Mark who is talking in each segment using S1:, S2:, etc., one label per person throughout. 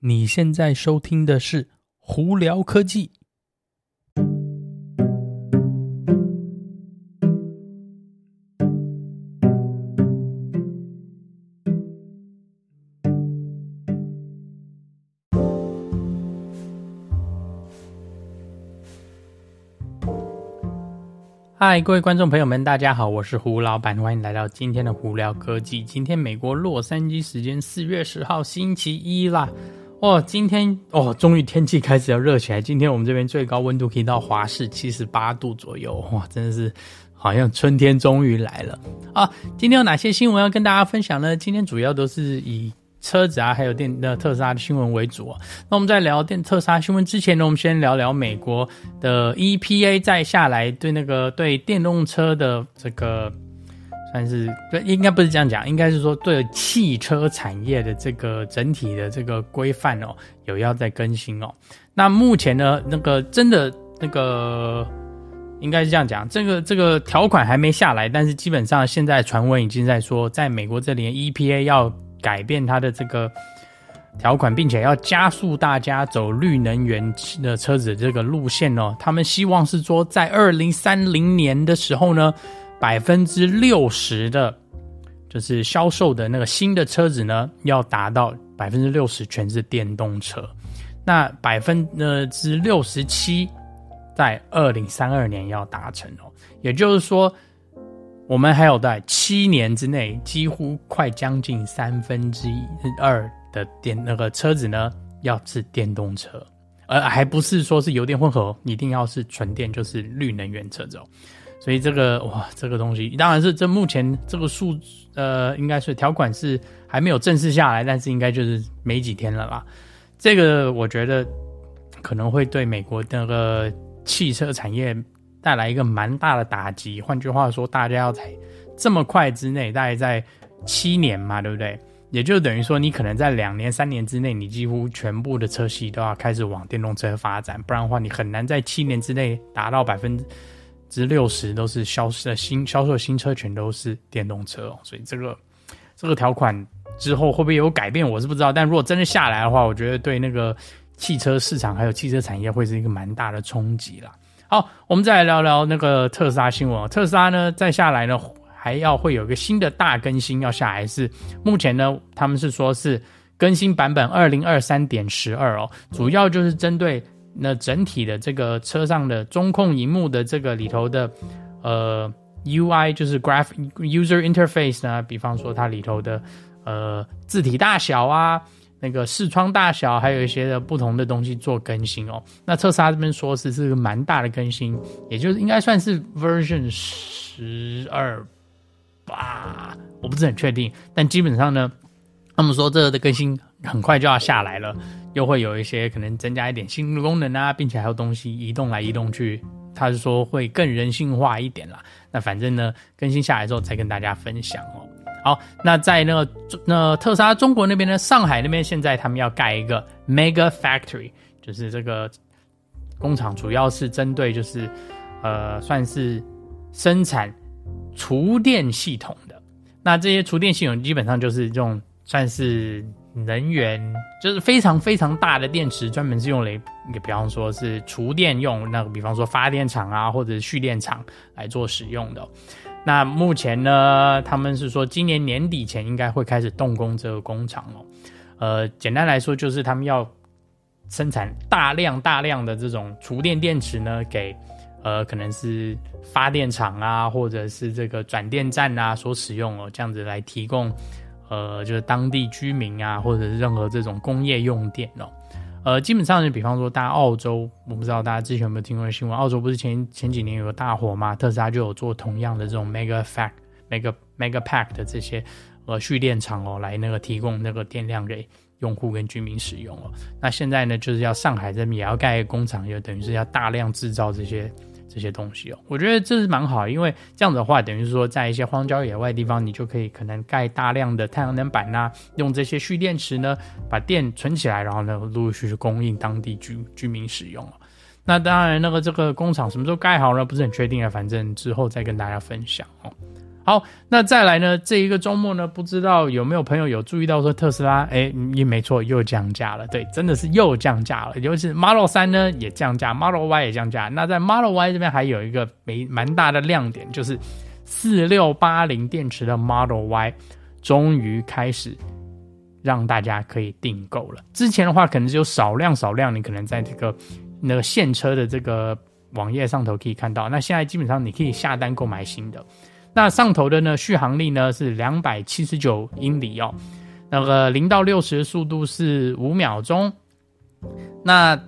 S1: 你现在收听的是胡聊科技。嗨，各位观众朋友们，大家好，我是胡老板，欢迎来到今天的胡聊科技。今天美国洛杉矶时间四月十号星期一啦。哦，今天哦，终于天气开始要热起来。今天我们这边最高温度可以到华氏七十八度左右，哇，真的是好像春天终于来了啊！今天有哪些新闻要跟大家分享呢？今天主要都是以车子啊，还有电的特斯拉的新闻为主啊。那我们在聊电特斯拉新闻之前呢，我们先聊聊美国的 EPA 再下来对那个对电动车的这个。但是，对，应该不是这样讲，应该是说对汽车产业的这个整体的这个规范哦，有要再更新哦。那目前呢，那个真的那个应该是这样讲，这个这个条款还没下来，但是基本上现在传闻已经在说，在美国这里 EPA 要改变它的这个条款，并且要加速大家走绿能源的车子这个路线哦。他们希望是说，在二零三零年的时候呢。百分之六十的，就是销售的那个新的车子呢，要达到百分之六十全是电动车。那百分之六十七，在二零三二年要达成哦。也就是说，我们还有在七年之内，几乎快将近三分之一二的电那个车子呢，要是电动车，而还不是说是油电混合，一定要是纯电，就是绿能源车子哦。所以这个哇，这个东西当然是这目前这个数呃，应该是条款是还没有正式下来，但是应该就是没几天了啦。这个我觉得可能会对美国那个汽车产业带来一个蛮大的打击。换句话说，大家要在这么快之内，大概在七年嘛，对不对？也就等于说，你可能在两年、三年之内，你几乎全部的车系都要开始往电动车发展，不然的话，你很难在七年之内达到百分之。之六十都是销售新销售新车全都是电动车哦，所以这个这个条款之后会不会有改变，我是不知道。但如果真的下来的话，我觉得对那个汽车市场还有汽车产业会是一个蛮大的冲击啦。好，我们再来聊聊那个特斯拉新闻。特斯拉呢，再下来呢，还要会有一个新的大更新要下来，是目前呢，他们是说是更新版本二零二三点十二哦，主要就是针对。那整体的这个车上的中控荧幕的这个里头的呃 UI 就是 Graph User Interface 呢，比方说它里头的呃字体大小啊，那个视窗大小，还有一些的不同的东西做更新哦。那特斯拉这边说是是个蛮大的更新，也就是应该算是 Version 十二吧，我不是很确定，但基本上呢，他们说这个的更新很快就要下来了。又会有一些可能增加一点新的功能啊，并且还有东西移动来移动去，他是说会更人性化一点啦。那反正呢，更新下来之后再跟大家分享哦。好，那在那个那特斯拉中国那边呢，上海那边现在他们要盖一个 Mega Factory，就是这个工厂主要是针对就是呃算是生产厨电系统的。那这些厨电系统基本上就是这种算是。能源就是非常非常大的电池，专门是用来，你比方说是厨电用，那个比方说发电厂啊，或者是蓄电厂来做使用的。那目前呢，他们是说今年年底前应该会开始动工这个工厂哦。呃，简单来说就是他们要生产大量大量的这种厨电电池呢，给呃可能是发电厂啊，或者是这个转电站啊所使用哦，这样子来提供。呃，就是当地居民啊，或者是任何这种工业用电哦，呃，基本上就比方说，大家澳洲，我不知道大家之前有没有听过新闻，澳洲不是前前几年有个大火吗？特斯拉就有做同样的这种 mega fact mega mega pack 的这些呃蓄电厂哦，来那个提供那个电量给用户跟居民使用哦。那现在呢，就是要上海这边也要盖工厂，就等于是要大量制造这些。这些东西哦，我觉得这是蛮好，因为这样子的话，等于是说，在一些荒郊野外的地方，你就可以可能盖大量的太阳能板呐、用这些蓄电池呢，把电存起来，然后呢，陆陆续续供应当地居居民使用。那当然，那个这个工厂什么时候盖好呢？不是很确定啊，反正之后再跟大家分享哦。好，那再来呢？这一个周末呢，不知道有没有朋友有注意到说特斯拉，哎，也没错，又降价了。对，真的是又降价了。尤其是 Model 3呢也降价，Model Y 也降价。那在 Model Y 这边还有一个没蛮大的亮点，就是四六八零电池的 Model Y 终于开始让大家可以订购了。之前的话，可能只有少量少量，你可能在这个那个现车的这个网页上头可以看到。那现在基本上你可以下单购买新的。那上头的呢，续航力呢是两百七十九英里哦，那个零到六十的速度是五秒钟。那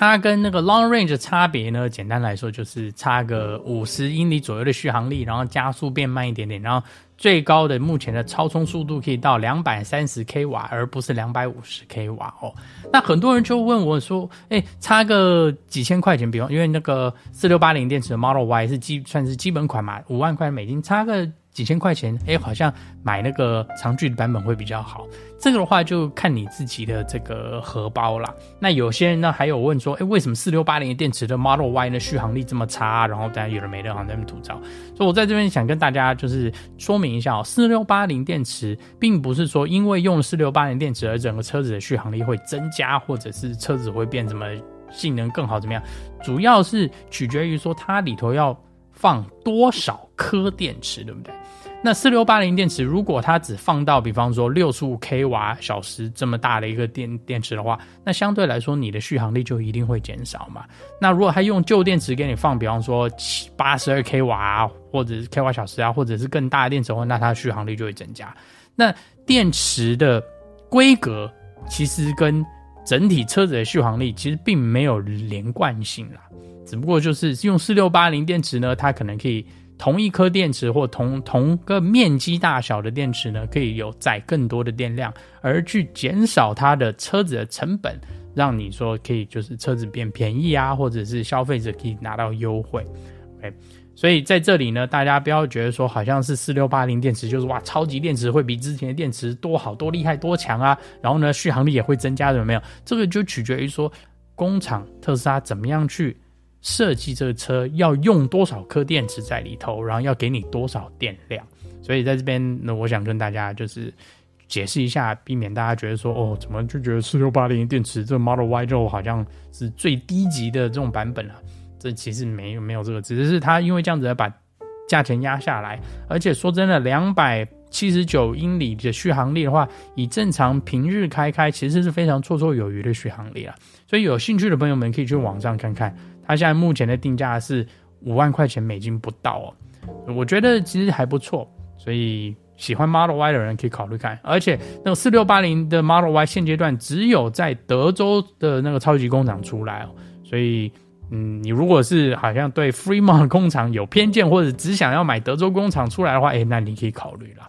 S1: 它跟那个 long range 差别呢，简单来说就是差个五十英里左右的续航力，然后加速变慢一点点，然后。最高的目前的超充速度可以到两百三十 k 瓦，而不是两百五十 k 瓦哦。那很多人就问我说：“哎、差个几千块钱，比方因为那个四六八零电池的 Model Y 是基算是基本款嘛，五万块美金，差个。”几千块钱，哎，好像买那个长距离版本会比较好。这个的话就看你自己的这个荷包啦。那有些人呢还有问说，哎，为什么四六八零电池的 Model Y 呢续航力这么差？然后大家有人没人好像在那边吐槽。所以我在这边想跟大家就是说明一下哦，四六八零电池并不是说因为用了四六八零电池而整个车子的续航力会增加，或者是车子会变什么性能更好怎么样？主要是取决于说它里头要放多少颗电池，对不对？那四六八零电池，如果它只放到比方说六十五 k 瓦小时这么大的一个电电池的话，那相对来说你的续航力就一定会减少嘛。那如果它用旧电池给你放，比方说七八十二 k 瓦，或者是 k 瓦小时啊，或者是更大的电池的话，那它的续航力就会增加。那电池的规格其实跟整体车子的续航力其实并没有连贯性啦，只不过就是用四六八零电池呢，它可能可以。同一颗电池或同同个面积大小的电池呢，可以有载更多的电量，而去减少它的车子的成本，让你说可以就是车子变便宜啊，或者是消费者可以拿到优惠。OK，所以在这里呢，大家不要觉得说好像是四六八零电池就是哇超级电池会比之前的电池多好多厉害多强啊，然后呢续航力也会增加，有没有？这个就取决于说工厂特斯拉怎么样去。设计这个车要用多少颗电池在里头，然后要给你多少电量，所以在这边呢，我想跟大家就是解释一下，避免大家觉得说哦，怎么就觉得四六八零电池这 Model Y 就好像是最低级的这种版本啊？这其实没有没有这个，只是它因为这样子把价钱压下来，而且说真的，两百七十九英里的续航力的话，以正常平日开开，其实是非常绰绰有余的续航力啊。所以有兴趣的朋友们可以去网上看看。它现在目前的定价是五万块钱美金不到哦，我觉得其实还不错，所以喜欢 Model Y 的人可以考虑看。而且那个四六八零的 Model Y 现阶段只有在德州的那个超级工厂出来哦，所以嗯，你如果是好像对 Fremont 工厂有偏见，或者只想要买德州工厂出来的话，诶，那你可以考虑了。